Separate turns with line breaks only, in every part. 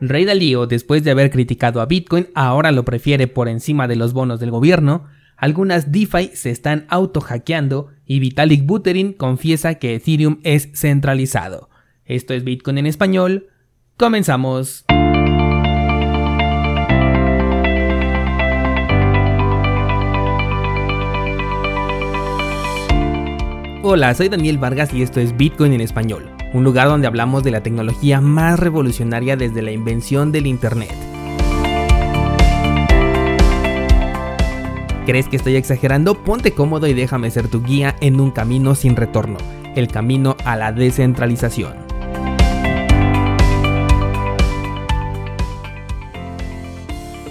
Ray Dalio, después de haber criticado a Bitcoin, ahora lo prefiere por encima de los bonos del gobierno, algunas DeFi se están auto-hackeando y Vitalik Buterin confiesa que Ethereum es centralizado. Esto es Bitcoin en español. Comenzamos. Hola, soy Daniel Vargas y esto es Bitcoin en español, un lugar donde hablamos de la tecnología más revolucionaria desde la invención del Internet. ¿Crees que estoy exagerando? Ponte cómodo y déjame ser tu guía en un camino sin retorno, el camino a la descentralización.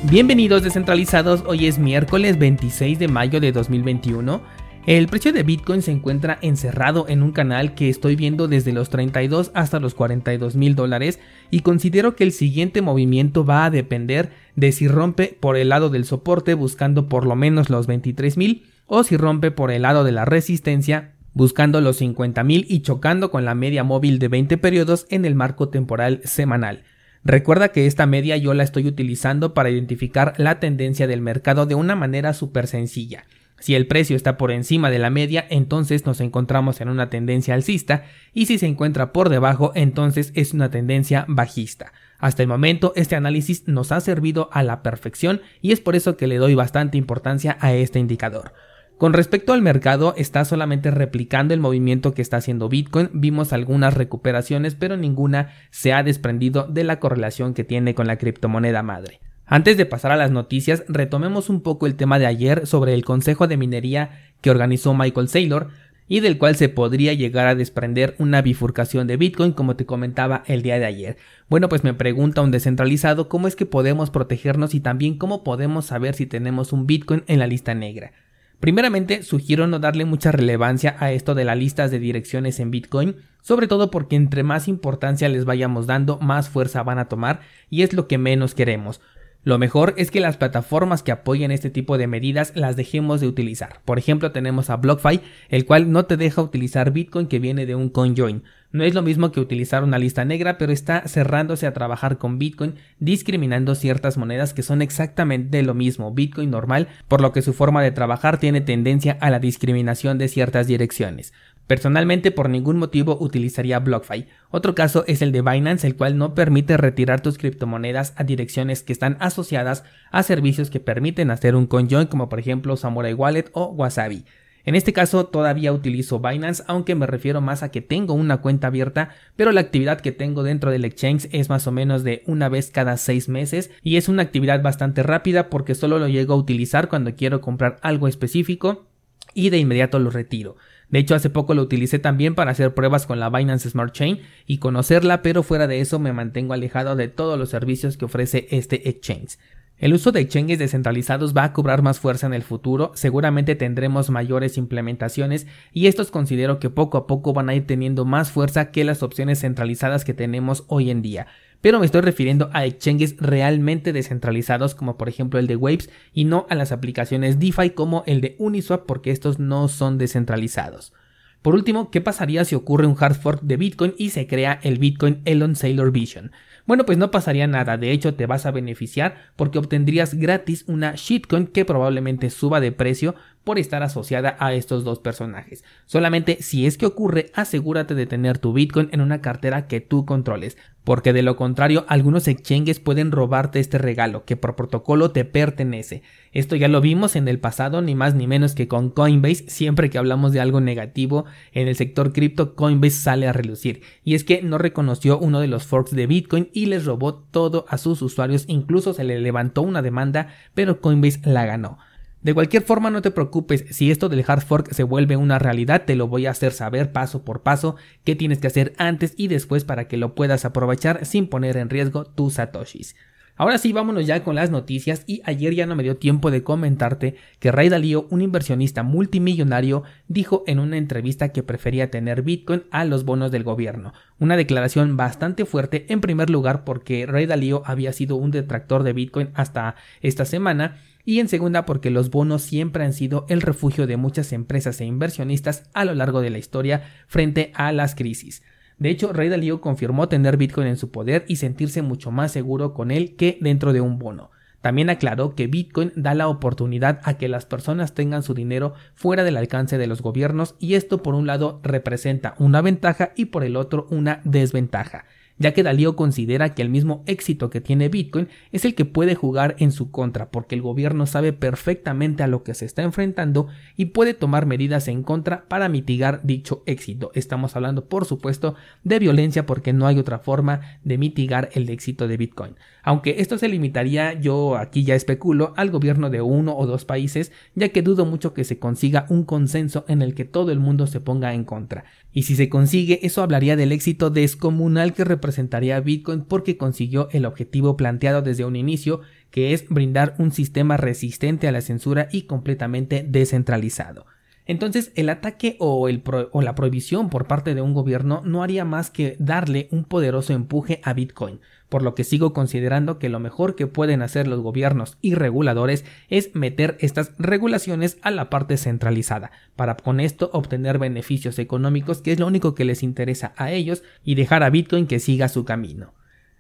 Bienvenidos descentralizados, hoy es miércoles 26 de mayo de 2021 el precio de Bitcoin se encuentra encerrado en un canal que estoy viendo desde los 32 hasta los 42 mil dólares y considero que el siguiente movimiento va a depender de si rompe por el lado del soporte buscando por lo menos los 23 mil o si rompe por el lado de la resistencia buscando los 50 mil y chocando con la media móvil de 20 periodos en el marco temporal semanal. Recuerda que esta media yo la estoy utilizando para identificar la tendencia del mercado de una manera súper sencilla. Si el precio está por encima de la media, entonces nos encontramos en una tendencia alcista y si se encuentra por debajo, entonces es una tendencia bajista. Hasta el momento este análisis nos ha servido a la perfección y es por eso que le doy bastante importancia a este indicador. Con respecto al mercado, está solamente replicando el movimiento que está haciendo Bitcoin. Vimos algunas recuperaciones, pero ninguna se ha desprendido de la correlación que tiene con la criptomoneda madre. Antes de pasar a las noticias, retomemos un poco el tema de ayer sobre el Consejo de Minería que organizó Michael Saylor y del cual se podría llegar a desprender una bifurcación de Bitcoin como te comentaba el día de ayer. Bueno, pues me pregunta un descentralizado cómo es que podemos protegernos y también cómo podemos saber si tenemos un Bitcoin en la lista negra. Primeramente, sugiero no darle mucha relevancia a esto de las listas de direcciones en Bitcoin, sobre todo porque entre más importancia les vayamos dando, más fuerza van a tomar y es lo que menos queremos. Lo mejor es que las plataformas que apoyen este tipo de medidas las dejemos de utilizar. Por ejemplo, tenemos a BlockFi, el cual no te deja utilizar Bitcoin que viene de un CoinJoin. No es lo mismo que utilizar una lista negra, pero está cerrándose a trabajar con Bitcoin, discriminando ciertas monedas que son exactamente lo mismo, Bitcoin normal, por lo que su forma de trabajar tiene tendencia a la discriminación de ciertas direcciones. Personalmente por ningún motivo utilizaría BlockFi. Otro caso es el de Binance, el cual no permite retirar tus criptomonedas a direcciones que están asociadas a servicios que permiten hacer un conjoin como por ejemplo Samurai Wallet o Wasabi. En este caso todavía utilizo Binance, aunque me refiero más a que tengo una cuenta abierta, pero la actividad que tengo dentro del exchange es más o menos de una vez cada seis meses y es una actividad bastante rápida porque solo lo llego a utilizar cuando quiero comprar algo específico y de inmediato lo retiro. De hecho, hace poco lo utilicé también para hacer pruebas con la Binance Smart Chain y conocerla, pero fuera de eso me mantengo alejado de todos los servicios que ofrece este exchange. El uso de exchanges descentralizados va a cobrar más fuerza en el futuro, seguramente tendremos mayores implementaciones y estos considero que poco a poco van a ir teniendo más fuerza que las opciones centralizadas que tenemos hoy en día pero me estoy refiriendo a exchanges realmente descentralizados como por ejemplo el de Waves y no a las aplicaciones DeFi como el de Uniswap porque estos no son descentralizados. Por último, ¿qué pasaría si ocurre un hard fork de Bitcoin y se crea el Bitcoin Elon Sailor Vision? Bueno, pues no pasaría nada, de hecho te vas a beneficiar porque obtendrías gratis una shitcoin que probablemente suba de precio por estar asociada a estos dos personajes. Solamente si es que ocurre, asegúrate de tener tu Bitcoin en una cartera que tú controles porque de lo contrario algunos exchanges pueden robarte este regalo que por protocolo te pertenece. Esto ya lo vimos en el pasado ni más ni menos que con Coinbase, siempre que hablamos de algo negativo en el sector cripto Coinbase sale a relucir y es que no reconoció uno de los forks de Bitcoin y les robó todo a sus usuarios, incluso se le levantó una demanda, pero Coinbase la ganó. De cualquier forma no te preocupes, si esto del hard fork se vuelve una realidad te lo voy a hacer saber paso por paso qué tienes que hacer antes y después para que lo puedas aprovechar sin poner en riesgo tus satoshis. Ahora sí, vámonos ya con las noticias y ayer ya no me dio tiempo de comentarte que Ray Dalio, un inversionista multimillonario, dijo en una entrevista que prefería tener Bitcoin a los bonos del gobierno. Una declaración bastante fuerte en primer lugar porque Ray Dalio había sido un detractor de Bitcoin hasta esta semana y en segunda porque los bonos siempre han sido el refugio de muchas empresas e inversionistas a lo largo de la historia frente a las crisis. De hecho, Ray Dalio confirmó tener Bitcoin en su poder y sentirse mucho más seguro con él que dentro de un bono. También aclaró que Bitcoin da la oportunidad a que las personas tengan su dinero fuera del alcance de los gobiernos y esto por un lado representa una ventaja y por el otro una desventaja ya que Dalío considera que el mismo éxito que tiene Bitcoin es el que puede jugar en su contra, porque el gobierno sabe perfectamente a lo que se está enfrentando y puede tomar medidas en contra para mitigar dicho éxito. Estamos hablando, por supuesto, de violencia porque no hay otra forma de mitigar el éxito de Bitcoin. Aunque esto se limitaría, yo aquí ya especulo, al gobierno de uno o dos países, ya que dudo mucho que se consiga un consenso en el que todo el mundo se ponga en contra. Y si se consigue, eso hablaría del éxito descomunal que representaría Bitcoin porque consiguió el objetivo planteado desde un inicio, que es brindar un sistema resistente a la censura y completamente descentralizado. Entonces, el ataque o, la prohibición por parte de un gobierno no haría más que darle un poderoso empuje a Bitcoin, por lo que sigo considerando que lo mejor que pueden hacer los gobiernos y reguladores es meter estas regulaciones a la parte centralizada, para con esto obtener beneficios económicos que es lo único que les interesa a ellos y dejar a Bitcoin que siga su camino.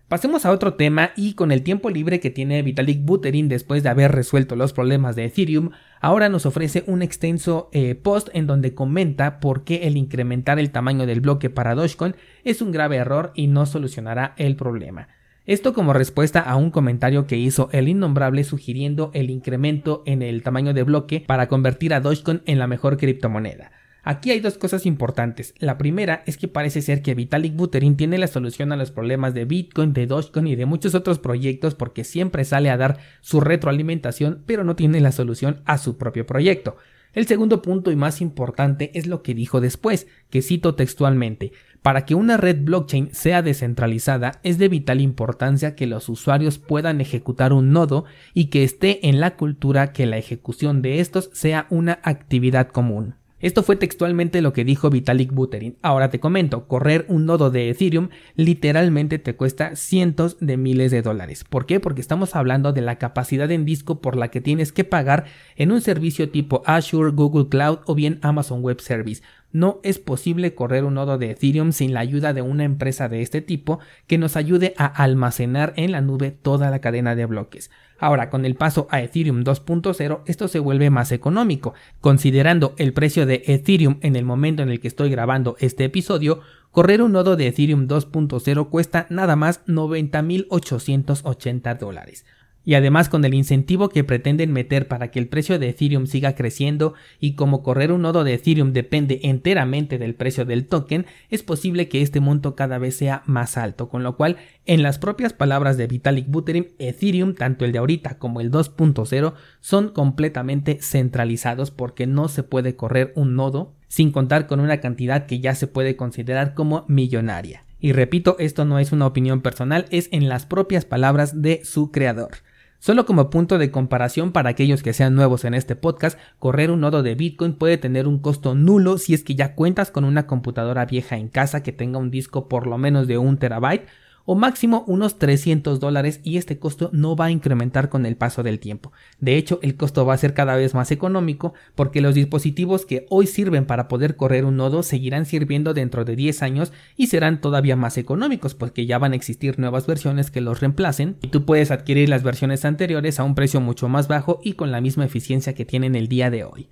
Pasemos a otro tema y con el tiempo libre que tiene Vitalik Buterin después de haber resuelto los problemas de Ethereum, ahora nos ofrece un extenso eh, post en donde comenta por qué el incrementar el tamaño del bloque para Dogecoin es un grave error y no solucionará el problema. Esto como respuesta a un comentario que hizo el innombrable sugiriendo el incremento en el tamaño de bloque para convertir a Dogecoin en la mejor criptomoneda. Aquí hay dos cosas importantes. La primera es que parece ser que Vitalik Buterin tiene la solución a los problemas de Bitcoin, de Dogecoin y de muchos otros proyectos porque siempre sale a dar su retroalimentación, pero no tiene la solución a su propio proyecto. El segundo punto y más importante es lo que dijo después, que cito textualmente, para que una red blockchain sea descentralizada es de vital importancia que los usuarios puedan ejecutar un nodo y que esté en la cultura que la ejecución de estos sea una actividad común. Esto fue textualmente lo que dijo Vitalik Buterin. Ahora te comento, correr un nodo de Ethereum literalmente te cuesta cientos de miles de dólares. ¿Por qué? Porque estamos hablando de la capacidad en disco por la que tienes que pagar en un servicio tipo Azure, Google Cloud o bien Amazon Web Service. No es posible correr un nodo de Ethereum sin la ayuda de una empresa de este tipo que nos ayude a almacenar en la nube toda la cadena de bloques. Ahora, con el paso a Ethereum 2.0, esto se vuelve más económico. Considerando el precio de Ethereum en el momento en el que estoy grabando este episodio, correr un nodo de Ethereum 2.0 cuesta nada más 90.880 dólares y además con el incentivo que pretenden meter para que el precio de Ethereum siga creciendo y como correr un nodo de Ethereum depende enteramente del precio del token, es posible que este monto cada vez sea más alto, con lo cual, en las propias palabras de Vitalik Buterin, Ethereum, tanto el de ahorita como el 2.0, son completamente centralizados porque no se puede correr un nodo sin contar con una cantidad que ya se puede considerar como millonaria. Y repito, esto no es una opinión personal, es en las propias palabras de su creador. Solo como punto de comparación para aquellos que sean nuevos en este podcast, correr un nodo de Bitcoin puede tener un costo nulo si es que ya cuentas con una computadora vieja en casa que tenga un disco por lo menos de un terabyte o máximo unos 300 dólares y este costo no va a incrementar con el paso del tiempo. De hecho, el costo va a ser cada vez más económico porque los dispositivos que hoy sirven para poder correr un nodo seguirán sirviendo dentro de 10 años y serán todavía más económicos porque ya van a existir nuevas versiones que los reemplacen y tú puedes adquirir las versiones anteriores a un precio mucho más bajo y con la misma eficiencia que tienen el día de hoy.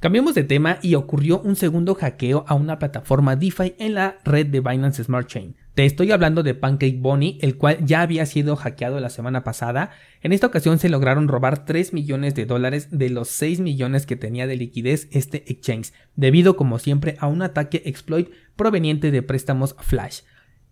Cambiamos de tema y ocurrió un segundo hackeo a una plataforma DeFi en la red de Binance Smart Chain. Te estoy hablando de Pancake Bunny, el cual ya había sido hackeado la semana pasada. En esta ocasión se lograron robar 3 millones de dólares de los 6 millones que tenía de liquidez este exchange, debido como siempre a un ataque exploit proveniente de préstamos Flash.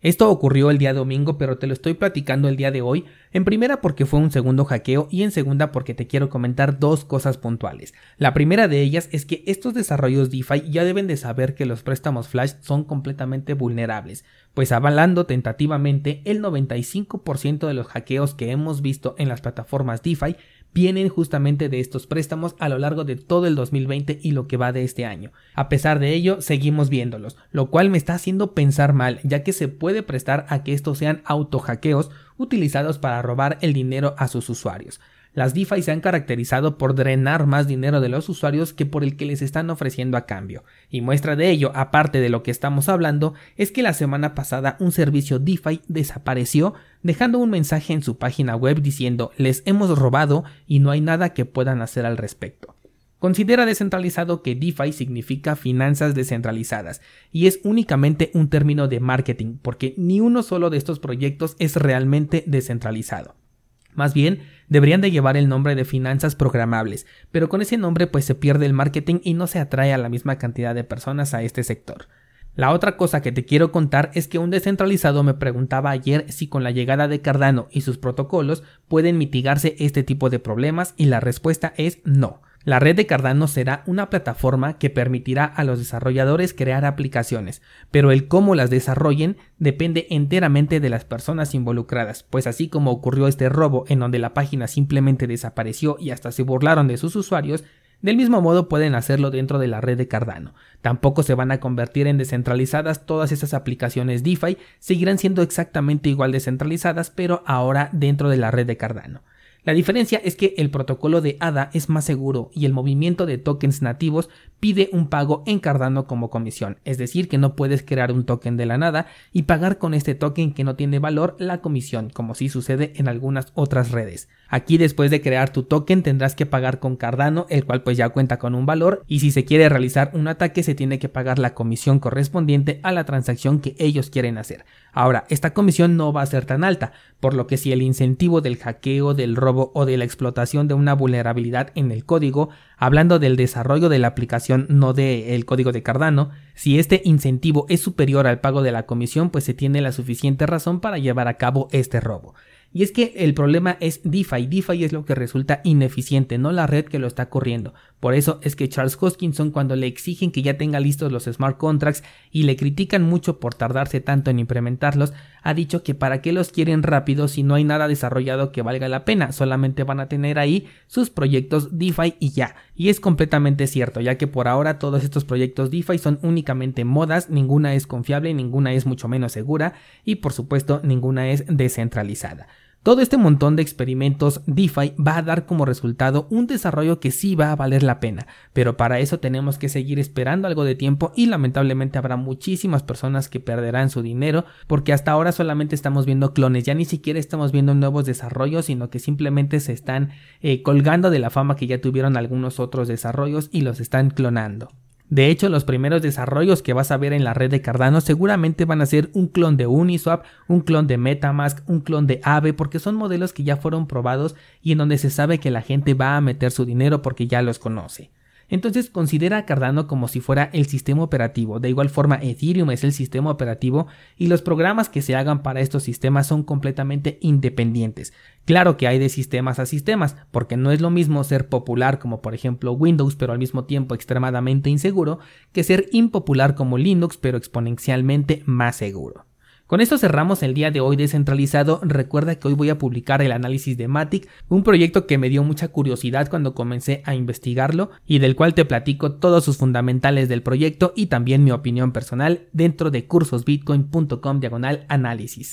Esto ocurrió el día domingo, pero te lo estoy platicando el día de hoy, en primera porque fue un segundo hackeo y en segunda porque te quiero comentar dos cosas puntuales. La primera de ellas es que estos desarrollos DeFi ya deben de saber que los préstamos Flash son completamente vulnerables, pues avalando tentativamente el 95% de los hackeos que hemos visto en las plataformas DeFi vienen justamente de estos préstamos a lo largo de todo el 2020 y lo que va de este año. A pesar de ello, seguimos viéndolos, lo cual me está haciendo pensar mal, ya que se puede prestar a que estos sean auto hackeos utilizados para robar el dinero a sus usuarios. Las DeFi se han caracterizado por drenar más dinero de los usuarios que por el que les están ofreciendo a cambio. Y muestra de ello, aparte de lo que estamos hablando, es que la semana pasada un servicio DeFi desapareció dejando un mensaje en su página web diciendo les hemos robado y no hay nada que puedan hacer al respecto. Considera descentralizado que DeFi significa finanzas descentralizadas y es únicamente un término de marketing porque ni uno solo de estos proyectos es realmente descentralizado. Más bien, deberían de llevar el nombre de finanzas programables, pero con ese nombre pues se pierde el marketing y no se atrae a la misma cantidad de personas a este sector. La otra cosa que te quiero contar es que un descentralizado me preguntaba ayer si con la llegada de Cardano y sus protocolos pueden mitigarse este tipo de problemas y la respuesta es no. La red de Cardano será una plataforma que permitirá a los desarrolladores crear aplicaciones, pero el cómo las desarrollen depende enteramente de las personas involucradas, pues así como ocurrió este robo en donde la página simplemente desapareció y hasta se burlaron de sus usuarios, del mismo modo pueden hacerlo dentro de la red de Cardano. Tampoco se van a convertir en descentralizadas todas esas aplicaciones DeFi, seguirán siendo exactamente igual descentralizadas, pero ahora dentro de la red de Cardano. La diferencia es que el protocolo de ADA es más seguro y el movimiento de tokens nativos pide un pago en Cardano como comisión, es decir, que no puedes crear un token de la nada y pagar con este token que no tiene valor la comisión, como si sucede en algunas otras redes. Aquí después de crear tu token tendrás que pagar con Cardano, el cual pues ya cuenta con un valor y si se quiere realizar un ataque se tiene que pagar la comisión correspondiente a la transacción que ellos quieren hacer. Ahora, esta comisión no va a ser tan alta, por lo que si el incentivo del hackeo, del robo o de la explotación de una vulnerabilidad en el código, hablando del desarrollo de la aplicación, no del código de Cardano, si este incentivo es superior al pago de la comisión, pues se tiene la suficiente razón para llevar a cabo este robo. Y es que el problema es DeFi. DeFi es lo que resulta ineficiente, no la red que lo está corriendo. Por eso es que Charles Hoskinson cuando le exigen que ya tenga listos los smart contracts y le critican mucho por tardarse tanto en implementarlos, ha dicho que para qué los quieren rápido si no hay nada desarrollado que valga la pena, solamente van a tener ahí sus proyectos DeFi y ya. Y es completamente cierto, ya que por ahora todos estos proyectos DeFi son únicamente modas, ninguna es confiable, ninguna es mucho menos segura y por supuesto ninguna es descentralizada. Todo este montón de experimentos DeFi va a dar como resultado un desarrollo que sí va a valer la pena, pero para eso tenemos que seguir esperando algo de tiempo y lamentablemente habrá muchísimas personas que perderán su dinero porque hasta ahora solamente estamos viendo clones, ya ni siquiera estamos viendo nuevos desarrollos, sino que simplemente se están eh, colgando de la fama que ya tuvieron algunos otros desarrollos y los están clonando. De hecho, los primeros desarrollos que vas a ver en la red de Cardano seguramente van a ser un clon de Uniswap, un clon de Metamask, un clon de Aave, porque son modelos que ya fueron probados y en donde se sabe que la gente va a meter su dinero porque ya los conoce. Entonces considera a Cardano como si fuera el sistema operativo. De igual forma, Ethereum es el sistema operativo y los programas que se hagan para estos sistemas son completamente independientes. Claro que hay de sistemas a sistemas, porque no es lo mismo ser popular como por ejemplo Windows, pero al mismo tiempo extremadamente inseguro, que ser impopular como Linux, pero exponencialmente más seguro. Con esto cerramos el día de hoy descentralizado. Recuerda que hoy voy a publicar el análisis de Matic, un proyecto que me dio mucha curiosidad cuando comencé a investigarlo y del cual te platico todos sus fundamentales del proyecto y también mi opinión personal dentro de cursosbitcoin.com diagonal análisis.